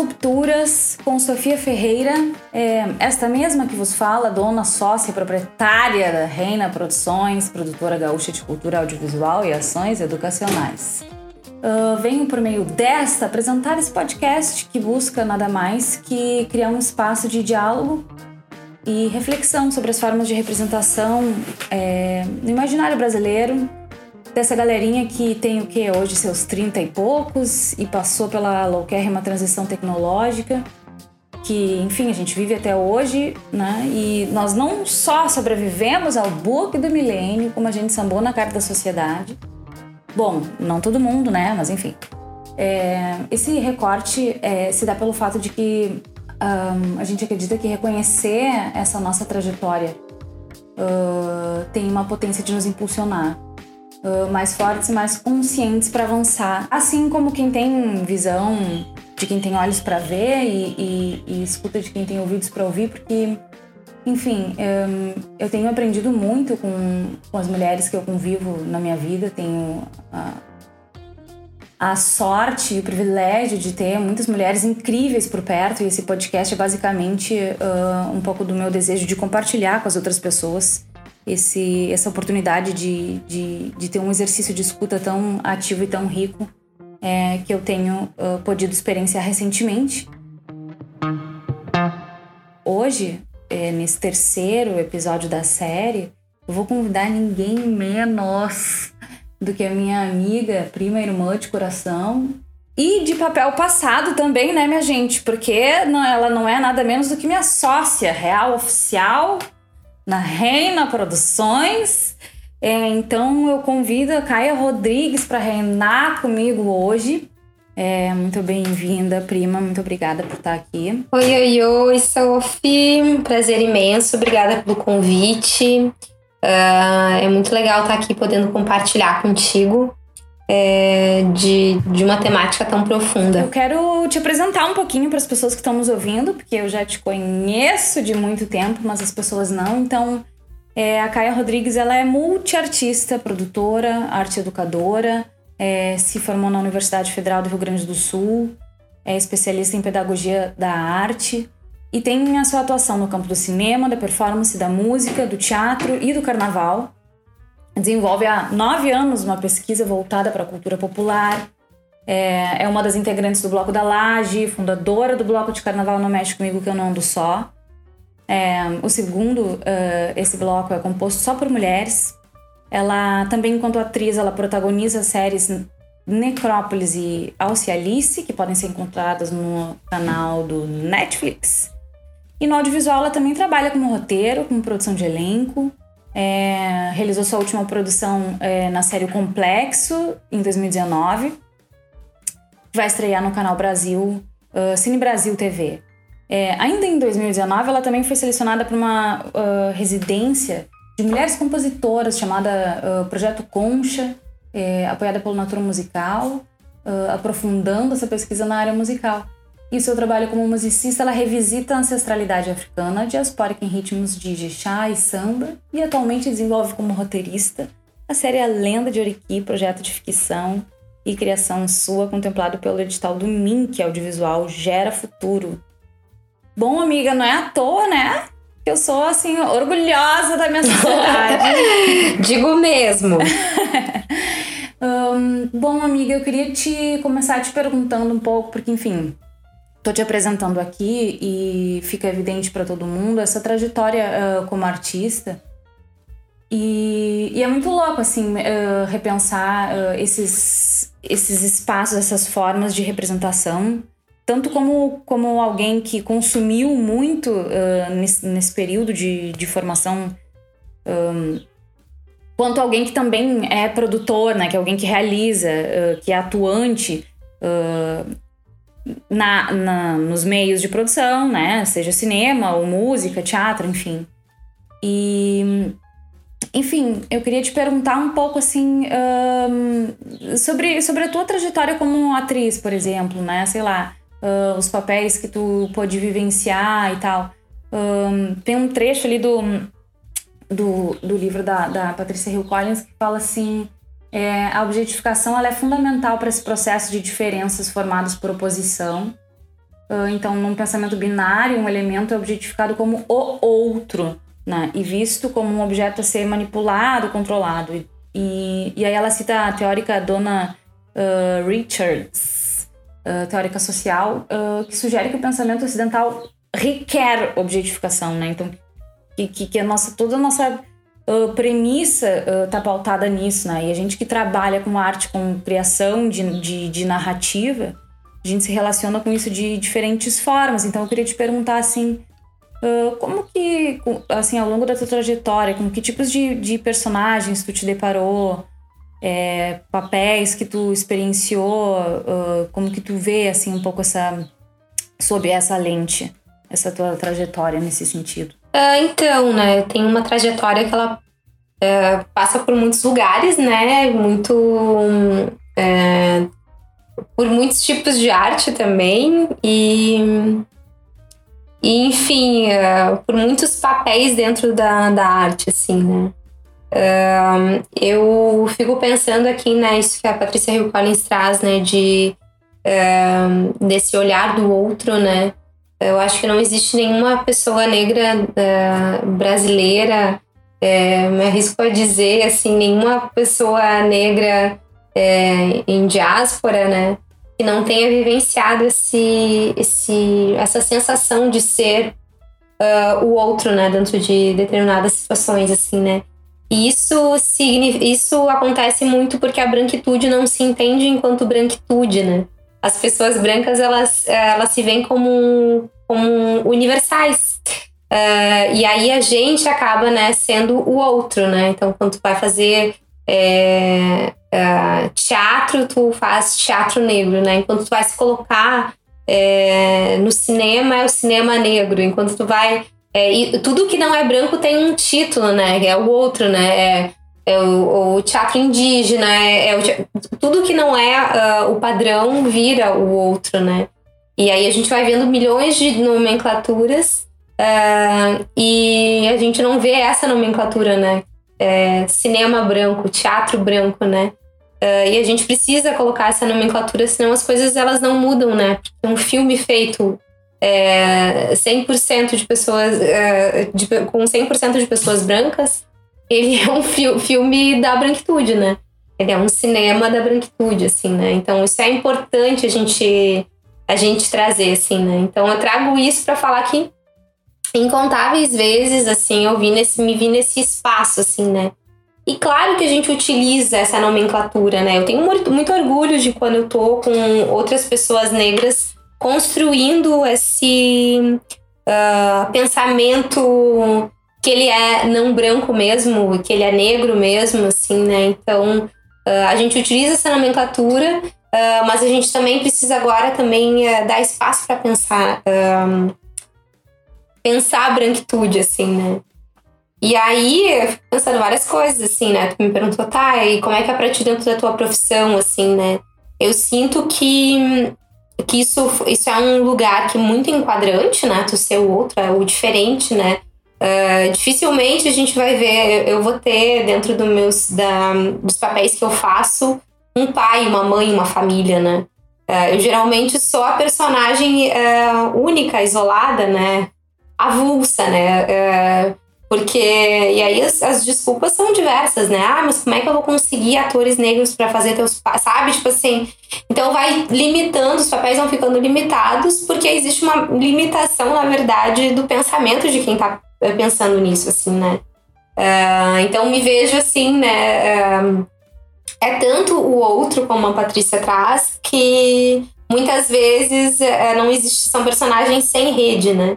Rupturas com Sofia Ferreira, é, esta mesma que vos fala, dona, sócia, proprietária da Reina Produções, produtora gaúcha de cultura audiovisual e ações educacionais. Uh, venho por meio desta apresentar esse podcast que busca nada mais que criar um espaço de diálogo e reflexão sobre as formas de representação é, no imaginário brasileiro dessa galerinha que tem o que hoje seus 30 e poucos e passou pela louquérrima transição tecnológica que, enfim, a gente vive até hoje, né? E nós não só sobrevivemos ao bug do milênio, como a gente sambou na cara da sociedade. Bom, não todo mundo, né? Mas enfim. É, esse recorte é, se dá pelo fato de que um, a gente acredita que reconhecer essa nossa trajetória uh, tem uma potência de nos impulsionar uh, mais fortes e mais conscientes para avançar. Assim como quem tem visão de quem tem olhos para ver e, e, e, escuta de quem tem ouvidos para ouvir, porque, enfim, um, eu tenho aprendido muito com, com as mulheres que eu convivo na minha vida, tenho a, a sorte e o privilégio de ter muitas mulheres incríveis por perto, e esse podcast é basicamente uh, um pouco do meu desejo de compartilhar com as outras pessoas esse, essa oportunidade de, de, de ter um exercício de escuta tão ativo e tão rico é, que eu tenho uh, podido experienciar recentemente. Hoje, é, nesse terceiro episódio da série, eu vou convidar ninguém menos do que a minha amiga, prima irmã de coração. E de papel passado também, né, minha gente? Porque não, ela não é nada menos do que minha sócia real oficial na Reina Produções. É, então eu convido a Caia Rodrigues para reinar comigo hoje. É, muito bem-vinda, prima. Muito obrigada por estar aqui. Oi, oi, oi, Sophie. Prazer imenso. Obrigada pelo convite. Uh, é muito legal estar aqui podendo compartilhar contigo é, de, de uma temática tão profunda. Eu quero te apresentar um pouquinho para as pessoas que estão nos ouvindo, porque eu já te conheço de muito tempo, mas as pessoas não. Então, é, a Caia Rodrigues ela é multiartista, produtora, arte educadora, é, se formou na Universidade Federal do Rio Grande do Sul, é especialista em pedagogia da arte e tem a sua atuação no campo do cinema, da performance, da música, do teatro e do carnaval desenvolve há nove anos uma pesquisa voltada para a cultura popular. É, é, uma das integrantes do Bloco da Laje, fundadora do Bloco de Carnaval No Mexe Comigo Que Eu Não Ando Só. É, o segundo, uh, esse bloco é composto só por mulheres. Ela também, enquanto atriz, ela protagoniza séries Necrópolis e Alcialice, que podem ser encontradas no canal do Netflix. E no audiovisual ela também trabalha como roteiro, como produção de elenco, é, realizou sua última produção é, na série o Complexo, em 2019. Vai estrear no canal Brasil, uh, Cine Brasil TV. É, ainda em 2019, ela também foi selecionada para uma uh, residência de mulheres compositoras chamada uh, Projeto Concha, é, apoiada pelo Natura Musical, aprofundando essa pesquisa na área musical. E o seu trabalho como musicista, ela revisita a ancestralidade africana, diaspórica em ritmos de jexá e samba, e atualmente desenvolve como roteirista a série A Lenda de Oriqui, projeto de ficção e criação sua, contemplado pelo edital do MINC Audiovisual Gera Futuro. Bom, amiga, não é à toa, né? Eu sou, assim, orgulhosa da minha sociedade. Digo mesmo. um, bom, amiga, eu queria te começar te perguntando um pouco, porque, enfim, Tô te apresentando aqui e fica evidente para todo mundo essa trajetória uh, como artista. E, e, é muito louco, assim, uh, repensar uh, esses, esses espaços, essas formas de representação. Tanto como, como alguém que consumiu muito nesse, nesse período de, de formação, um, quanto alguém que também é produtor, né? Que é alguém que realiza, que é atuante na, na, nos meios de produção, né? Seja cinema ou música, teatro, enfim. E, enfim, eu queria te perguntar um pouco assim um, sobre, sobre a tua trajetória como atriz, por exemplo, né? Sei lá, uh, os papéis que tu pôde vivenciar e tal. Um, tem um trecho ali do, do, do livro da, da Patrícia Hill Collins que fala assim é, a objetificação ela é fundamental para esse processo de diferenças formadas por oposição. Uh, então, num pensamento binário, um elemento é objetificado como o outro, né? E visto como um objeto a ser manipulado, controlado. E, e, aí ela cita a teórica Dona uh, Richards, uh, teórica social, que sugere que o pensamento ocidental requer objetificação, né? Então, que, que, que a nossa, toda a nossa uh, premissa está uh, pautada nisso, né? E a gente que trabalha com arte, com criação de, de, de, narrativa, a gente se relaciona com isso de diferentes formas. Então eu queria te perguntar assim, uh, como que, assim, ao longo da tua trajetória, com que tipos de, de personagens tu te deparou, é, papéis que tu experienciou, como que tu vê assim um pouco essa sob essa lente, essa tua trajetória nesse sentido? Uh, então, né, tem uma trajetória que ela uh, passa por muitos lugares, né, muito... Uh, por muitos tipos de arte também e... E, enfim, por muitos papéis dentro da, da arte, assim, né. eu fico pensando aqui, né, isso que a Patrícia Hill Collins traz, né, de... desse olhar do outro, né, eu acho que não existe nenhuma pessoa negra uh, brasileira, é, me arrisco a dizer, assim, nenhuma pessoa negra é, em diáspora, né, que não tenha vivenciado esse, esse, essa sensação de ser uh, o outro, né, dentro de determinadas situações, assim, né. E isso, isso acontece muito porque a branquitude não se entende enquanto branquitude, né as pessoas brancas elas, elas se veem como, como universais. Uh, e aí a gente acaba né, sendo o outro, né? Então, quando tu vai fazer é, uh, teatro, tu faz teatro negro, né? Enquanto tu vai se colocar é, no cinema, é o cinema negro. Enquanto tu vai... É, tudo que não é branco tem um título, né? É o outro, né? É, o, o teatro indígena, é, é o, tudo que não é uh, o padrão vira o outro, né? E aí a gente vai vendo milhões de nomenclaturas uh, e a gente não vê essa nomenclatura, né? É, cinema branco, teatro branco, né? Uh, e a gente precisa colocar essa nomenclatura, senão as coisas elas não mudam, né? Porque um filme feito é, 100% de pessoas, de, com 100% de pessoas brancas, ele é um fi filme da branquitude, né? Ele é um cinema da branquitude, assim, né? Então isso é importante a gente a gente trazer, assim, né? Então eu trago isso para falar que incontáveis vezes, assim, eu vi nesse, me vi nesse espaço, assim, né? E claro que a gente utiliza essa nomenclatura, né? Eu tenho muito, muito orgulho de quando eu tô com outras pessoas negras construindo esse uh, pensamento que ele é não branco mesmo, que ele é negro mesmo, assim, né? Então uh, a gente utiliza essa nomenclatura, uh, mas a gente também precisa agora também uh, dar espaço para pensar, um, pensar a branquitude, assim, né? E aí, eu fico pensando várias coisas, assim, né? Tu me perguntou, tá, e como é que é pra ti dentro da tua profissão, assim, né? Eu sinto que, que isso, isso é um lugar que é muito enquadrante, né? Tu ser o outro, é o diferente, né? Uh, dificilmente a gente vai ver, eu vou ter dentro do meus, da, dos papéis que eu faço um pai, uma mãe, uma família, né? Uh, eu geralmente sou a personagem uh, única, isolada, né? Avulsa, né? porque. E aí as, as, desculpas são diversas, né? Ah, mas como é que eu vou conseguir atores negros para fazer teus. Sabe? Tipo assim. Então vai limitando, os papéis vão ficando limitados, porque existe uma limitação, na verdade, do pensamento de quem tá pensando nisso, assim, né? Uh, então me vejo assim, né? Uh, é tanto o outro, como a Patrícia traz, que muitas vezes uh, não existe, são personagens sem rede, né?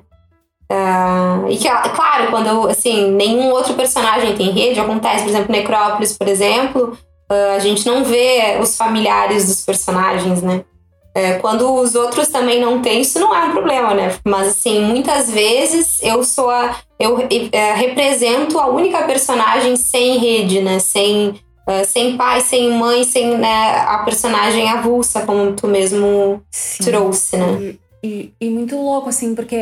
e que, claro, quando assim, nenhum outro personagem tem rede, acontece, por exemplo, Necrópolis, por exemplo, a gente não vê os familiares dos personagens, né? É, quando os outros também não têm, isso não é um problema, né? Mas assim, muitas vezes eu sou a. Eu é, represento a única personagem sem rede, né? Sem, uh, sem pai, sem mãe, sem né, a personagem avulsa, como tu mesmo Sim. trouxe, né? E, e, muito louco, assim, porque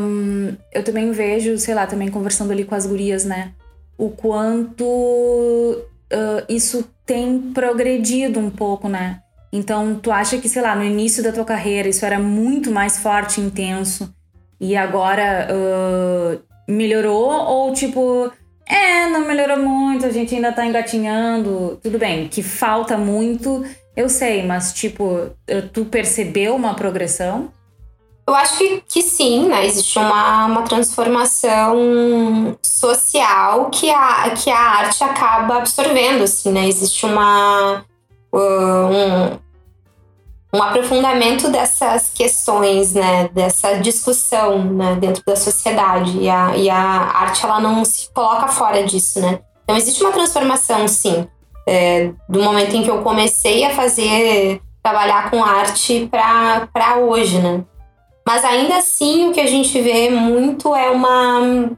um, eu também vejo, sei lá, também conversando ali com as gurias, né? O quanto uh, isso tem progredido um pouco, né? Então, tu acha que, sei lá, no início da tua carreira isso era muito mais forte, intenso, e agora uh, melhorou? Ou tipo, é, não melhorou muito, a gente ainda tá engatinhando. Tudo bem, que falta muito, eu sei, mas tipo, tu percebeu uma progressão? Eu acho que, que sim, né? Existe uma, uma transformação social que a, que a arte acaba absorvendo, assim, né? Existe uma, um, um aprofundamento dessas questões, né? Dessa discussão né? dentro da sociedade. E a, e a arte, ela não se coloca fora disso, né? Então, existe uma transformação, sim. É, do momento em que eu comecei a fazer, trabalhar com arte para hoje, né? Mas ainda assim, o que a gente vê muito é uma.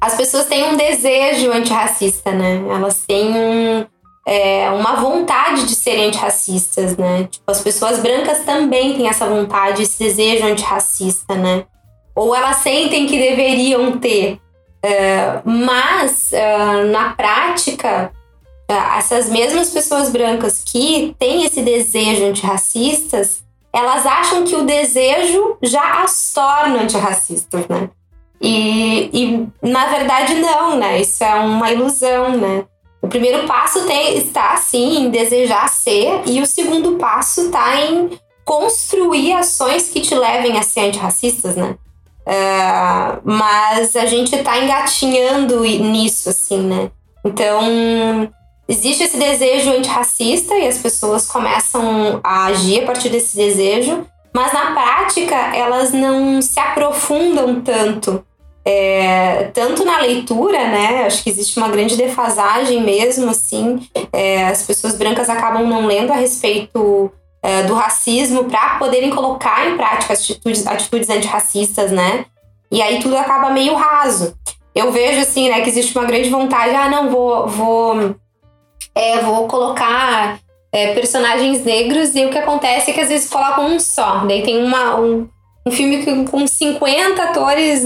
As pessoas têm um desejo antirracista, né? Elas têm um, é, uma vontade de serem antirracistas, né? Tipo, as pessoas brancas também têm essa vontade, esse desejo antirracista, né? Ou elas sentem que deveriam ter. É, mas, é, na prática, é, essas mesmas pessoas brancas que têm esse desejo antirracistas elas acham que o desejo já as torna antirracistas, né? E, e na verdade não, né? Isso é uma ilusão, né? O primeiro passo tem, está assim em desejar ser e o segundo passo está em construir ações que te levem a ser antirracistas, né? Uh, mas a gente está engatinhando nisso, assim, né? Então, existe esse desejo antirracista e as pessoas começam a agir a partir desse desejo, mas na prática elas não se aprofundam tanto. É, tanto na leitura, né? Acho que existe uma grande defasagem mesmo, assim. É, as pessoas brancas acabam não lendo a respeito é, do racismo para poderem colocar em prática atitudes, atitudes antirracistas, né? E aí tudo acaba meio raso. Eu vejo, assim, né, que existe uma grande vontade, ah, não, vou, vou é, vou colocar é, personagens negros e o que acontece é que às vezes colocam um só. Daí tem uma, um, um filme com 50 atores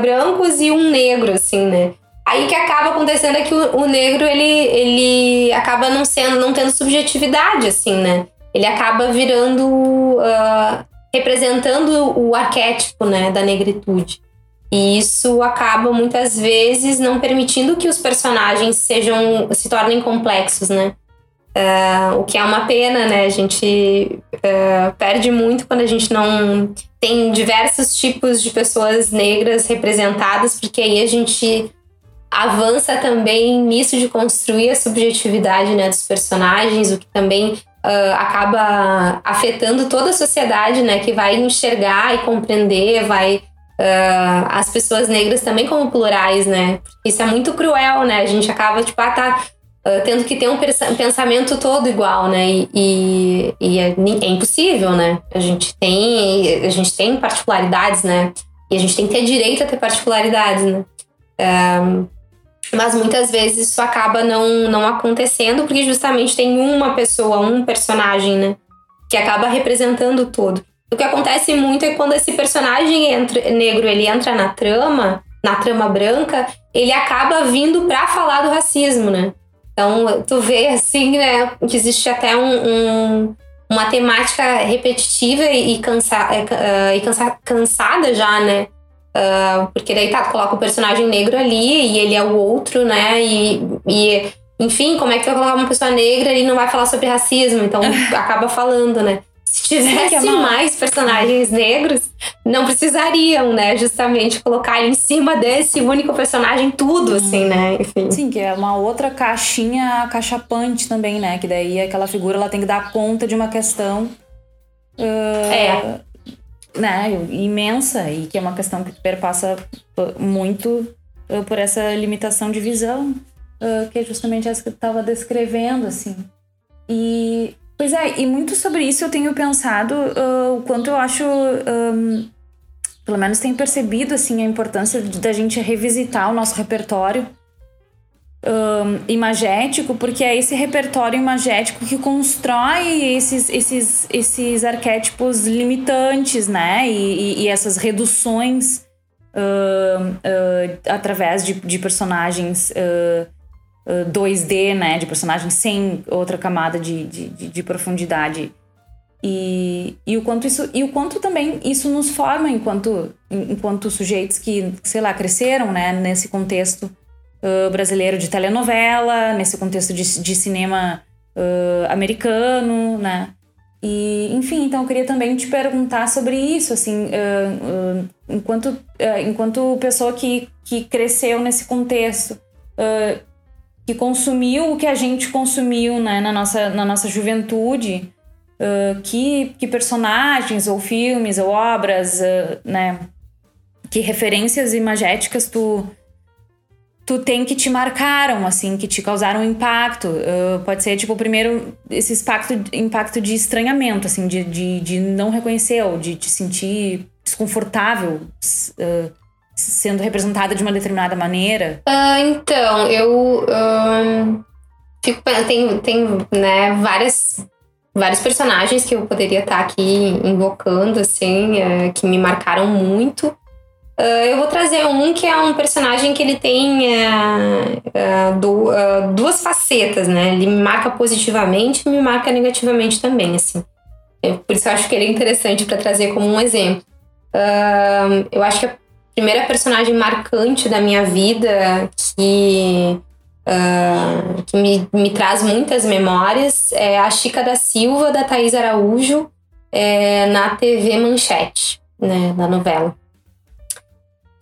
brancos e um negro, assim, né? Aí o que acaba acontecendo é que o, o, negro, ele, ele acaba não sendo, não tendo subjetividade, assim, né? Ele acaba virando, uh, representando o arquétipo, né, da negritude. E isso acaba muitas vezes não permitindo que os personagens sejam se tornem complexos, né? Uh, o que é uma pena, né? A gente uh, perde muito quando a gente não tem diversos tipos de pessoas negras representadas, porque aí a gente avança também nisso de construir a subjetividade né, dos personagens, o que também uh, acaba afetando toda a sociedade, né? Que vai enxergar e compreender, vai uh, as pessoas negras também como plurais, né? Isso é muito cruel, né? A gente acaba, tipo, ah, tá uh, tendo que ter um pensamento todo igual, né? E, e, e é, é, impossível, né? A gente tem, a gente tem particularidades, né? E a gente tem que ter direito a ter particularidades, né? Um, mas muitas vezes isso acaba não, não acontecendo porque justamente tem uma pessoa, um personagem, né? Que acaba representando o todo. O que acontece muito é quando esse personagem entra, negro ele entra na trama, na trama branca, ele acaba vindo para falar do racismo, né? Então, tu vê assim, né, que existe até um, um uma temática repetitiva e, cansa, uh, e cansa, cansada já, né? Uh, porque daí tá, tu coloca o personagem negro ali e ele é o outro, né? E, e enfim, como é que tu vai colocar uma pessoa negra e não vai falar sobre racismo? Então acaba falando, né? Se tivesse Sim, é mais personagens negros, não precisariam, né? Justamente colocar em cima desse único personagem tudo, hum. assim, né? Enfim. Sim, que é uma outra caixinha cachapante também, né? Que daí aquela figura ela tem que dar conta de uma questão. Uh, é. Né, imensa e que é uma questão que perpassa muito uh, por essa limitação de visão, uh, que é justamente essa que eu estava descrevendo, assim. E Pois é, e muito sobre isso eu tenho pensado uh, o quanto eu acho. Um, pelo menos tenho percebido assim a importância da gente revisitar o nosso repertório um, imagético, porque é esse repertório imagético que constrói esses, esses, esses arquétipos limitantes, né? E, e, e essas reduções uh, uh, através de, de personagens uh, 2D, né? De personagem sem outra camada de, de, de, de profundidade. E, e, o quanto isso e o quanto também isso nos forma enquanto enquanto sujeitos que sei lá cresceram né nesse contexto uh, brasileiro de telenovela nesse contexto de, de cinema uh, americano né e enfim então eu queria também te perguntar sobre isso assim uh, enquanto enquanto pessoa que, que cresceu nesse contexto que consumiu o que a gente consumiu né na nossa na nossa juventude uh, que, que personagens ou filmes ou obras, uh, né? Que referências imagéticas tu tu tem que te marcaram, assim, que te causaram impacto. Uh, pode ser, tipo, primeiro, esse impacto, impacto de estranhamento, assim, de, de, de não reconhecer ou de te sentir desconfortável uh, sendo representada de uma determinada maneira. Uh, então, eu fico, tem, tem né, várias vários personagens que eu poderia estar aqui invocando, assim, é, que me marcaram muito. Uh, eu vou trazer um que é um personagem que ele tem uh, do, duas facetas, né? Ele me marca positivamente e me marca negativamente também, assim. É, por isso eu acho que ele é interessante para trazer como um exemplo. eu acho que a primeira personagem marcante da minha vida que uh, que me, me traz muitas memórias, é a Chica da Silva, da Thaís Araújo, é, na TV Manchete, né, da novela.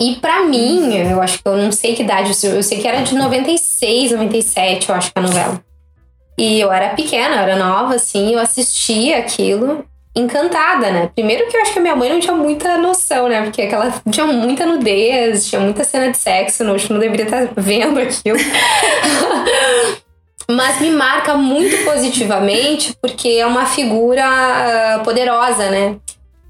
E para mim, eu acho que eu não sei que idade, eu sei que era de 96, 97, eu acho que a novela. E eu era pequena, eu era nova, assim, eu assistia aquilo encantada, né? Primeiro que eu acho que a minha mãe não tinha muita noção, né? Porque aquela tinha muita nudez, tinha muita cena de sexo, não, acho que não deveria estar vendo aquilo. Mas me marca muito positivamente porque é uma figura ah, poderosa, né?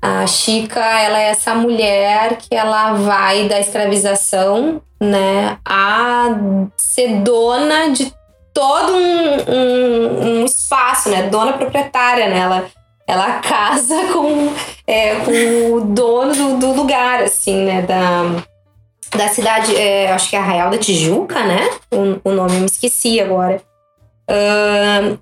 A Chica, ela é essa mulher que ela vai da escravização, né, a ser dona de todo um, um, um espaço, né? Dona proprietária, né? Ela, ela casa com, é, com o dono do, do, lugar, assim, né? Da, da cidade, é, acho que é Arraial da Tijuca, né? O, o nome eu me esqueci agora. Uh,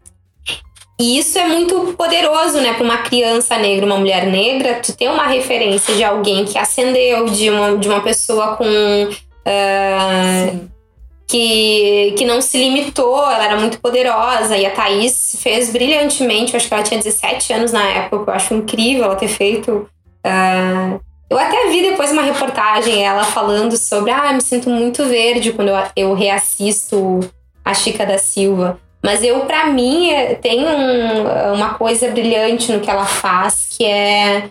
e isso é muito poderoso, né, para uma criança negra, uma mulher negra, tu ter uma referência de alguém que ascendeu, de uma, de uma pessoa com. Uh, que, que não se limitou, ela era muito poderosa. E a Thaís fez brilhantemente, eu acho que ela tinha 17 anos na época, eu acho incrível ela ter feito. Uh, eu até vi depois uma reportagem ela falando sobre, ah, me sinto muito verde quando eu, eu reassisto a Chica da Silva. Mas eu, para mim, tem um, uma coisa brilhante no que ela faz, que é.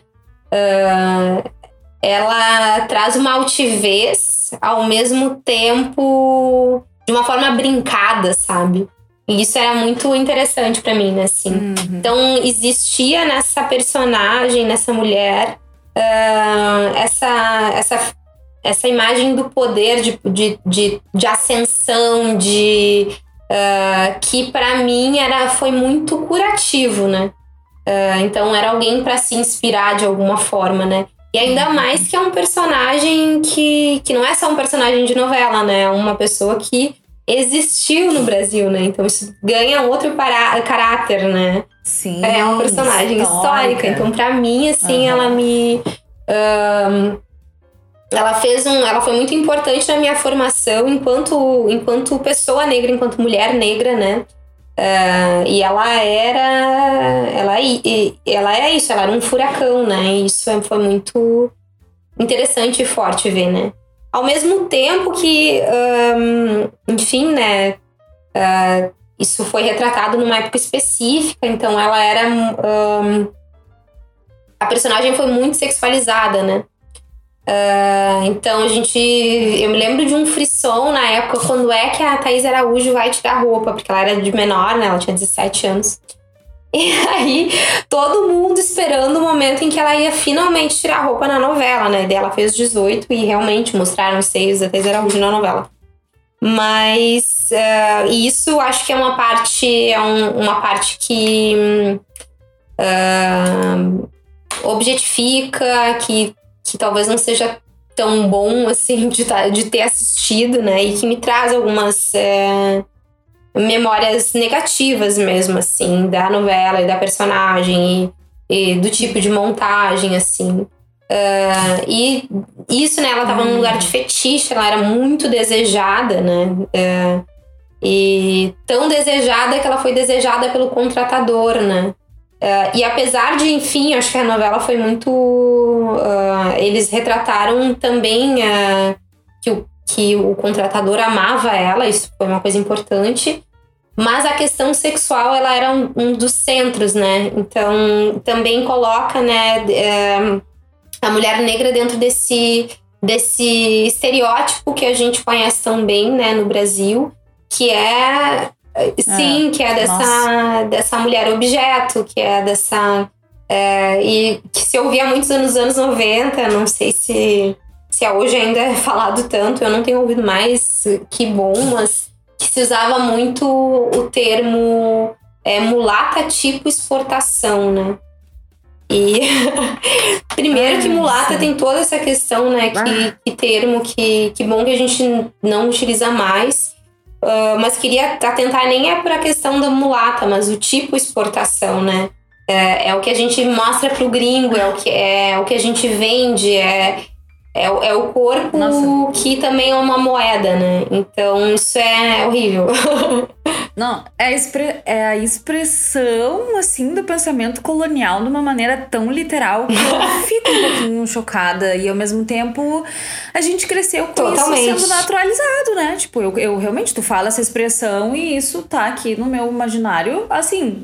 Uh, ela traz uma altivez ao mesmo tempo de uma forma brincada, sabe? E isso era muito interessante para mim, né? Assim. Uhum. Então, existia nessa personagem, nessa mulher, uh, essa, essa, essa imagem do poder de, de, de, de ascensão, de. Uh, que para mim era, foi muito curativo, né? Uh, então, era alguém para se inspirar de alguma forma, né? E ainda mais que é um personagem que, que não é só um personagem de novela, né? É uma pessoa que existiu no Brasil, né? Então isso ganha outro para, caráter, né? Sim. É uma personagem histórica. histórica. Então, para mim, assim, uhum. ela me. Um, ela fez um. Ela foi muito importante na minha formação enquanto, enquanto pessoa negra, enquanto mulher negra, né? Uh, e ela era. Ela, ela é isso, ela era um furacão, né? E isso foi muito interessante e forte ver, né? Ao mesmo tempo que, um, enfim, né? Uh, isso foi retratado numa época específica, então ela era. Um, a personagem foi muito sexualizada, né? Uh, então a gente. Eu me lembro de um frisson na época, quando é que a Thaís Araújo vai tirar roupa, porque ela era de menor, né? Ela tinha 17 anos. E aí, todo mundo esperando o momento em que ela ia finalmente tirar roupa na novela, né? E ela fez 18 e realmente mostraram os seios da Thaís Araújo na novela. Mas uh, isso acho que é uma parte, é um, uma parte que uh, objetifica, que que talvez não seja tão bom assim de, tá, de ter assistido, né? E que me traz algumas. É, memórias negativas mesmo, assim, da novela e da personagem e, e do tipo de montagem, assim. Uh, e isso, né, ela tava num lugar de fetiche, ela era muito desejada, né? Uh, e tão desejada que ela foi desejada pelo contratador, né? Uh, e apesar de, enfim, acho que a novela foi muito. Uh, eles retrataram também uh, que, o, que o contratador amava ela, isso foi uma coisa importante. Mas a questão sexual, ela era um, um dos centros, né? Então, também coloca, né, a mulher negra dentro desse, desse estereótipo que a gente conhece tão bem, né, no Brasil, que é Sim, é, que é dessa, dessa mulher objeto, que é dessa. É, e que se ouvia muitos anos anos 90, não sei se, se hoje ainda é falado tanto, eu não tenho ouvido mais, que bom, mas que se usava muito o termo é, mulata tipo exportação, né? E primeiro que mulata sim. tem toda essa questão, né? Que, que termo que, que bom que a gente não utiliza mais. Uh, mas queria atentar nem é para a questão da mulata, mas o tipo exportação, né? É, é o que a gente mostra para o gringo, é o que, é, é o que a gente vende, é, é, é o corpo Nossa. que também é uma moeda, né? Então isso é horrível. Não, é a, expre é a expressão, assim, do pensamento colonial de uma maneira tão literal que eu fico um pouquinho chocada. E ao mesmo tempo, a gente cresceu com Totalmente. isso sendo naturalizado, né? Tipo, eu, eu realmente, tu fala essa expressão e isso tá aqui no meu imaginário, assim,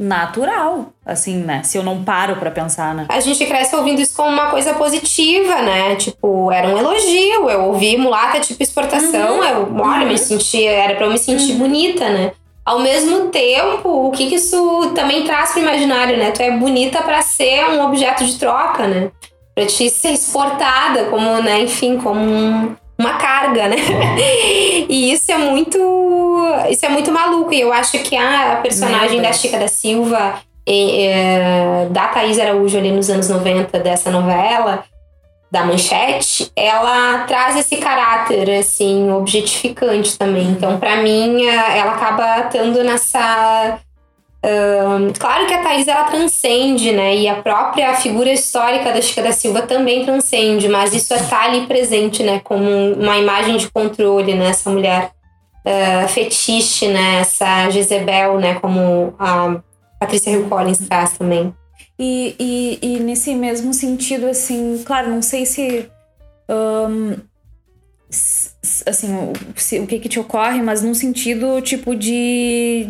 natural, assim, né? Se eu não paro para pensar, né? A gente cresce ouvindo isso como uma coisa positiva, né? Tipo, era um elogio. Eu ouvi mulata tipo exportação, uhum. eu, olha, uhum. me sentia, era para eu me sentir uhum. bonita, né? Ao mesmo tempo, o que, que isso também traz pro imaginário, né? Tu é bonita para ser um objeto de troca, né? Pra te ser exportada como, né, enfim, como um, uma carga, né? e isso é muito. Isso é muito maluco. E eu acho que a personagem da Chica da Silva, e, e, da Thaís Araújo ali nos anos 90 dessa novela, da manchete, ela traz esse caráter, assim, objetificante também. Então, para mim, ela acaba estando nessa um, claro que a Thais ela transcende, né? E a própria figura histórica da Chica da Silva também transcende, mas isso está é ali presente, né? Como uma imagem de controle, né? Essa mulher uh, fetiche, né? Essa Jezebel, né? Como a Patrícia Hill Collins traz também. E, e, e, nesse mesmo sentido, assim, claro, não sei se. Um, assim, o, o que que te ocorre, mas num sentido, tipo, de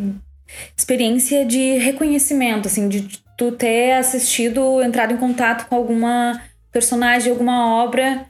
experiência de reconhecimento, assim, de tu ter assistido, entrado em contato com alguma personagem, alguma obra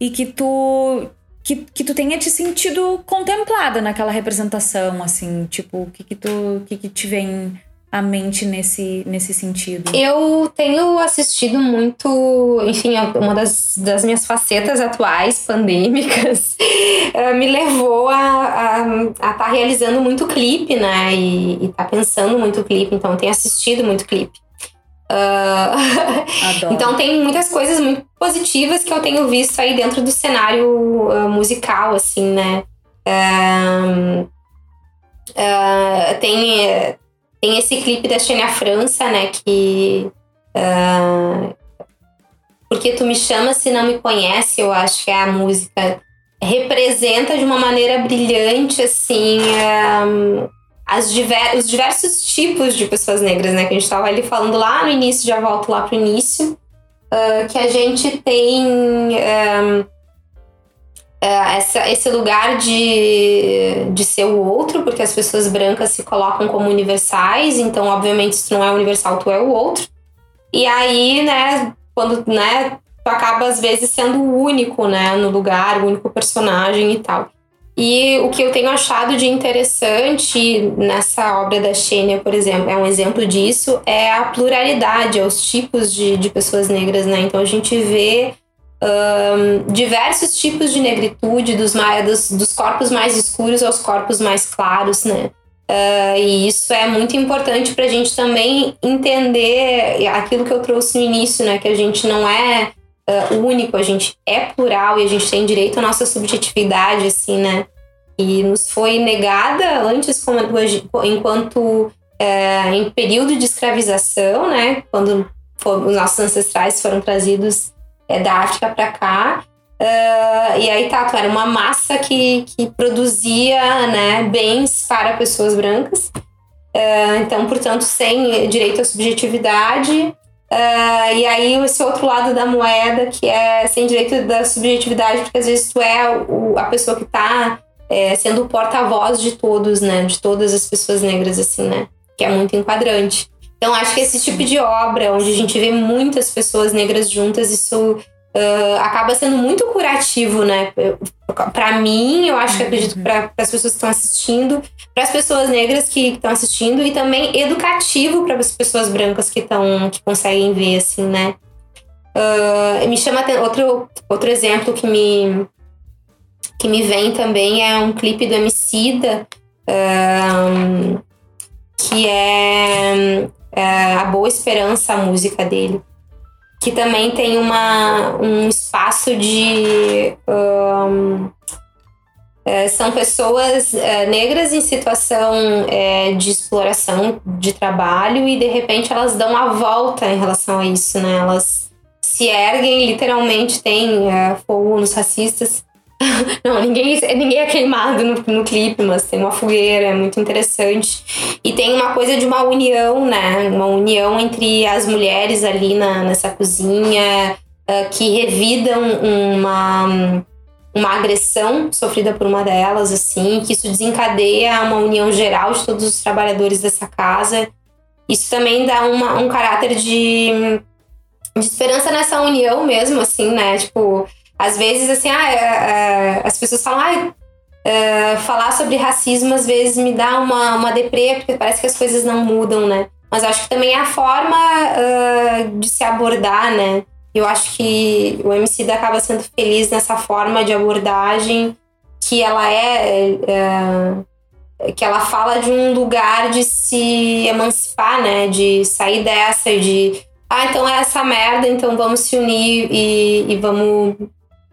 e que tu que, que tu tenha te sentido contemplada naquela representação, assim, tipo, o que que tu que que te vem à mente nesse, nesse sentido? Eu tenho assistido muito, enfim, uma das, das minhas facetas atuais, pandêmicas, eh, me levou a estar a, tá realizando muito clipe, né? E, estar tá pensando muito clipe, então eu tenho assistido muito clipe. Uh... então tem muitas coisas muito positivas que eu tenho visto aí dentro do cenário uh, musical, assim, né? Uh, tem tem esse clipe da Xenia França, né? Que. Uh, Porque Tu Me Chamas Se Não Me Conhece, eu acho que é a música. Representa de uma maneira brilhante, assim. Um, as diver os diversos tipos de pessoas negras, né? Que a gente estava ali falando lá no início, já volto lá pro início. Uh, que a gente tem. Um, essa, esse lugar de, de ser o outro, porque as pessoas brancas se colocam como universais, então, obviamente, se tu não é universal, tu é o outro. E aí, né, quando, né, tu acaba, às vezes, sendo o único, né, no lugar, o único personagem e tal. E o que eu tenho achado de interessante nessa obra da Xênia, por exemplo, é um exemplo disso, é a pluralidade, é os tipos de, de pessoas negras, né? Então a gente vê um, diversos tipos de negritude, dos, dos, dos, corpos mais escuros aos corpos mais claros, né? Uh, e isso é muito importante para a gente também entender aquilo que eu trouxe no início, né? Que a gente não é uh, único, a gente é plural e a gente tem direito à nossa subjetividade, assim, né? que nos foi negada antes como, enquanto é, em período de escravização, né? Quando for, os nossos ancestrais foram trazidos é, da África para cá. Uh, e aí tá, era uma massa que, que produzia né, bens para pessoas brancas. Uh, então, portanto, sem direito à subjetividade. Uh, e aí esse outro lado da moeda, que é sem direito da subjetividade, porque às vezes tu é o, a pessoa que está é, sendo o porta-voz de todos, né? De todas as pessoas negras, assim, né? Que é muito enquadrante. Então, acho que esse tipo de obra, onde a gente vê muitas pessoas negras juntas, isso uh, acaba sendo muito curativo, né? Para mim, eu acho que acredito para as pessoas que estão assistindo, para as pessoas negras que estão assistindo e também educativo para as pessoas brancas que estão que conseguem ver, assim, né? Uh, me chama outro outro exemplo que me que me vem também é um clipe do Emicida uh, que é, é a Boa Esperança a música dele que também tem uma, um espaço de. Um, é, são pessoas é, negras em situação é, de exploração de trabalho e de repente elas dão a volta em relação a isso, né? Elas se erguem, literalmente tem é, fogo nos racistas Não, ninguém, ninguém é queimado no, no clipe, mas tem uma fogueira, é muito interessante. E tem uma coisa de uma união, né? Uma união entre as mulheres ali na, nessa cozinha, uh, que revidam uma, uma agressão sofrida por uma delas, assim, que isso desencadeia uma união geral de todos os trabalhadores dessa casa. Isso também dá uma, um caráter de, de esperança nessa união mesmo, assim, né? Tipo, às vezes, assim, ah, é, é, as pessoas falam, ah, falar sobre racismo às vezes me dá uma, uma deprê, porque parece que as coisas não mudam, né? Mas acho que também é a forma uh, de se abordar, né? Eu acho que o MC acaba sendo feliz nessa forma de abordagem que ela é, que ela fala de um lugar de se emancipar, né? De sair dessa de ah, então é essa merda, então vamos se unir e, e vamos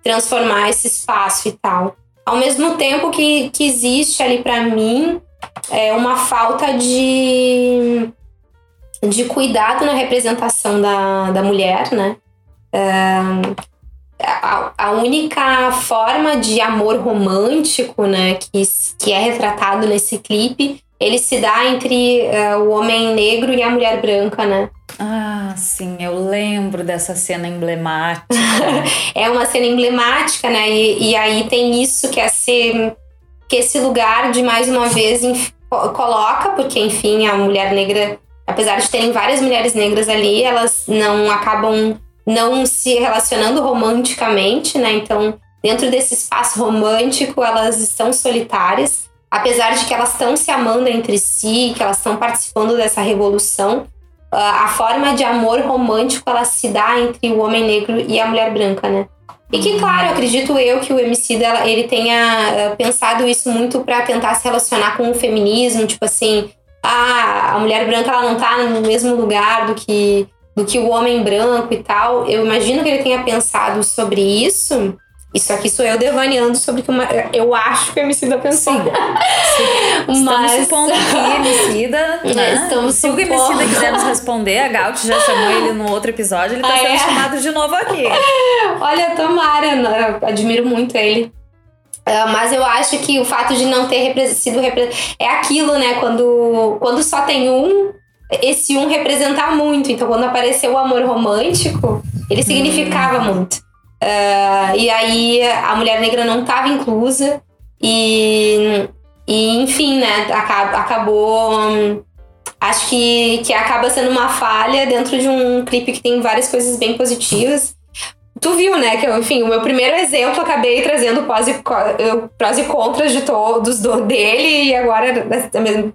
transformar esse espaço e tal. Ao mesmo tempo que, que existe ali para mim é uma falta de, de cuidado na representação da, da mulher, né? É, a, a, única forma de amor romântico, né, que, que é retratado nesse clipe, ele se dá entre uh, o homem negro e a mulher branca, né? Ah, sim, eu lembro dessa cena emblemática. é uma cena emblemática, né? E, e, aí tem isso que é ser que esse lugar de mais uma vez coloca, porque enfim, a mulher negra, apesar de terem várias mulheres negras ali, elas não acabam não se relacionando romanticamente, né? Então, dentro desse espaço romântico, elas estão solitárias, apesar de que elas estão se amando entre si, que elas estão participando dessa revolução a forma de amor romântico ela se dá entre o homem negro e a mulher branca, né? E que, claro, acredito eu que o MC ele tenha uh, pensado isso muito para tentar se relacionar com o feminismo, tipo assim, ah, a mulher branca ela não tá no mesmo lugar do que do que o homem branco e tal. Eu imagino que ele tenha pensado sobre isso isso aqui sou eu devaneando sobre que uma, eu acho que o Emicida pensou. Sim. Sim. Mas... Estamos supondo aqui, Emicida. Né? Estamos Se o Emicida quiser nos responder, a Gaut já chamou ele no outro episódio, ele está ah, sendo é? chamado de novo aqui. Olha, tomara, eu admiro muito ele. Uh, mas eu acho que o fato de não ter sido é aquilo, né? Quando, quando só tem um, esse um representar muito. Então, quando apareceu o amor romântico, ele significava hum. muito. Uh, e aí a mulher negra não estava inclusa e, e, enfim, né, acab acabou. Um, acho que, que acaba sendo uma falha dentro de um clipe que tem várias coisas bem positivas. Tu viu, né? Que, enfim, o meu primeiro exemplo acabei trazendo prós e, prós e contras de todos do, dele e agora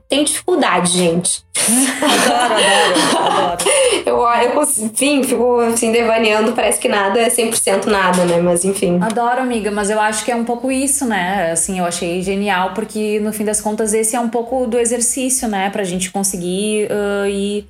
tem dificuldade, gente. Adoro, adoro, adoro. eu, eu, enfim, fico assim, devaneando, parece que nada é 100% nada, né? Mas enfim. Adoro, amiga, mas eu acho que é um pouco isso, né? Assim, eu achei genial, porque no fim das contas esse é um pouco do exercício, né? Pra gente conseguir uh, ir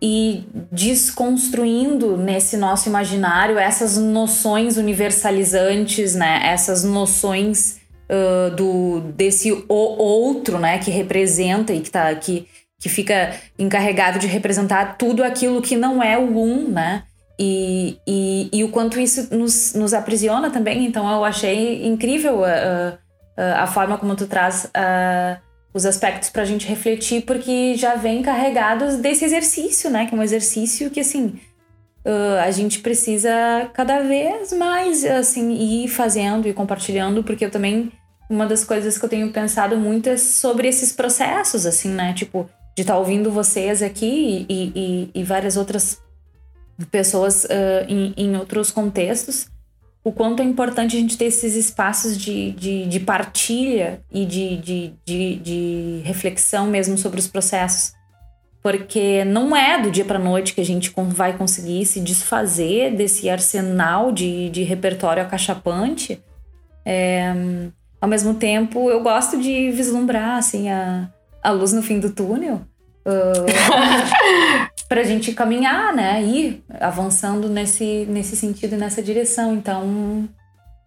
e desconstruindo nesse nosso imaginário essas noções universalizantes, né? Essas noções uh, do desse o outro, né, que representa e que tá que, que fica encarregado de representar tudo aquilo que não é o um, né? E, e, e o quanto isso nos, nos aprisiona também. Então eu achei incrível a, a, a forma como tu traz a, os aspectos para a gente refletir, porque já vem carregados desse exercício, né? Que é um exercício que, assim, uh, a gente precisa cada vez mais, assim, ir fazendo e compartilhando, porque eu também. Uma das coisas que eu tenho pensado muito é sobre esses processos, assim, né? Tipo, de estar tá ouvindo vocês aqui e, e, e várias outras pessoas uh, em, em outros contextos o quanto é importante a gente ter esses espaços de, de, de partilha e de, de, de, de, reflexão mesmo sobre os processos. Porque não é do dia para noite que a gente vai conseguir se desfazer desse arsenal de, de repertório acachapante. É, ao mesmo tempo, eu gosto de vislumbrar assim, a, a luz no fim do túnel. Uh, para a gente caminhar, né? Ir avançando nesse, nesse sentido e nessa direção. Então,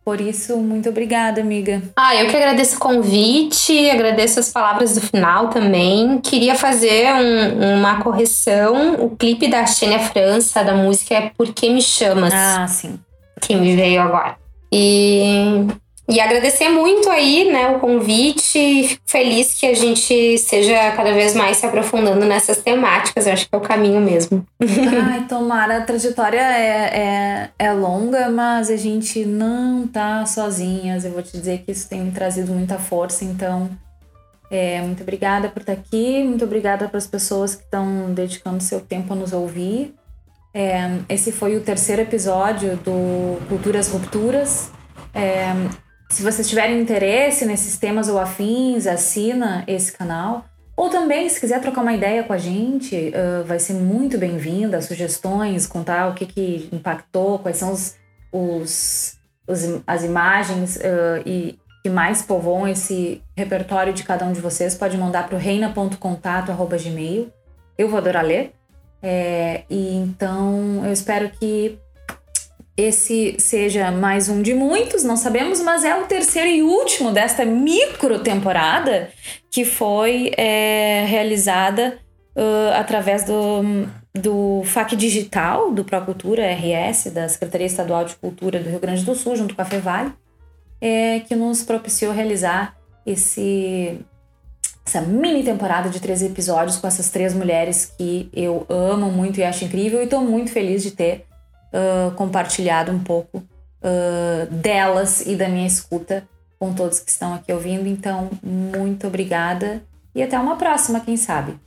por isso, muito obrigada, amiga. Ah, eu que agradeço o convite, agradeço as palavras do final também. Queria fazer um, uma correção. O clipe da Xênia França, da música, é Por Que Me Chamas? Ah, sim. Que me veio agora. E e agradecer muito aí, né, o convite. Fico feliz que a gente esteja cada vez mais se aprofundando nessas temáticas. Eu acho que é o caminho mesmo. Ai, tomara. A trajetória é, é, é longa, mas a gente não tá sozinhas. Eu vou te dizer que isso tem me trazido muita força. Então, é, muito obrigada por estar aqui. Muito obrigada para as pessoas que estão dedicando seu tempo a nos ouvir. É, esse foi o terceiro episódio do Culturas Rupturas. É, se vocês tiverem interesse nesses temas ou afins, assina esse canal. Ou também, se quiser trocar uma ideia com a gente, uh, vai ser muito bem-vinda. Sugestões, contar o que, que impactou, quais são os, os, os as imagens uh, e que mais povoam esse repertório de cada um de vocês. Pode mandar para o reina.contato.gmail. Eu vou adorar ler. É, e então eu espero que esse seja mais um de muitos, não sabemos, mas é o terceiro e último desta micro temporada que foi é, realizada uh, através do, do FAC Digital, do Procultura RS, da Secretaria Estadual de Cultura do Rio Grande do Sul, junto com a FEVALE, é, que nos propiciou realizar esse, essa mini temporada de três episódios com essas três mulheres que eu amo muito e acho incrível e estou muito feliz de ter uh, compartilhado um pouco uh, delas e da minha escuta com todos que estão aqui ouvindo. Então, muito obrigada e até uma próxima, quem sabe.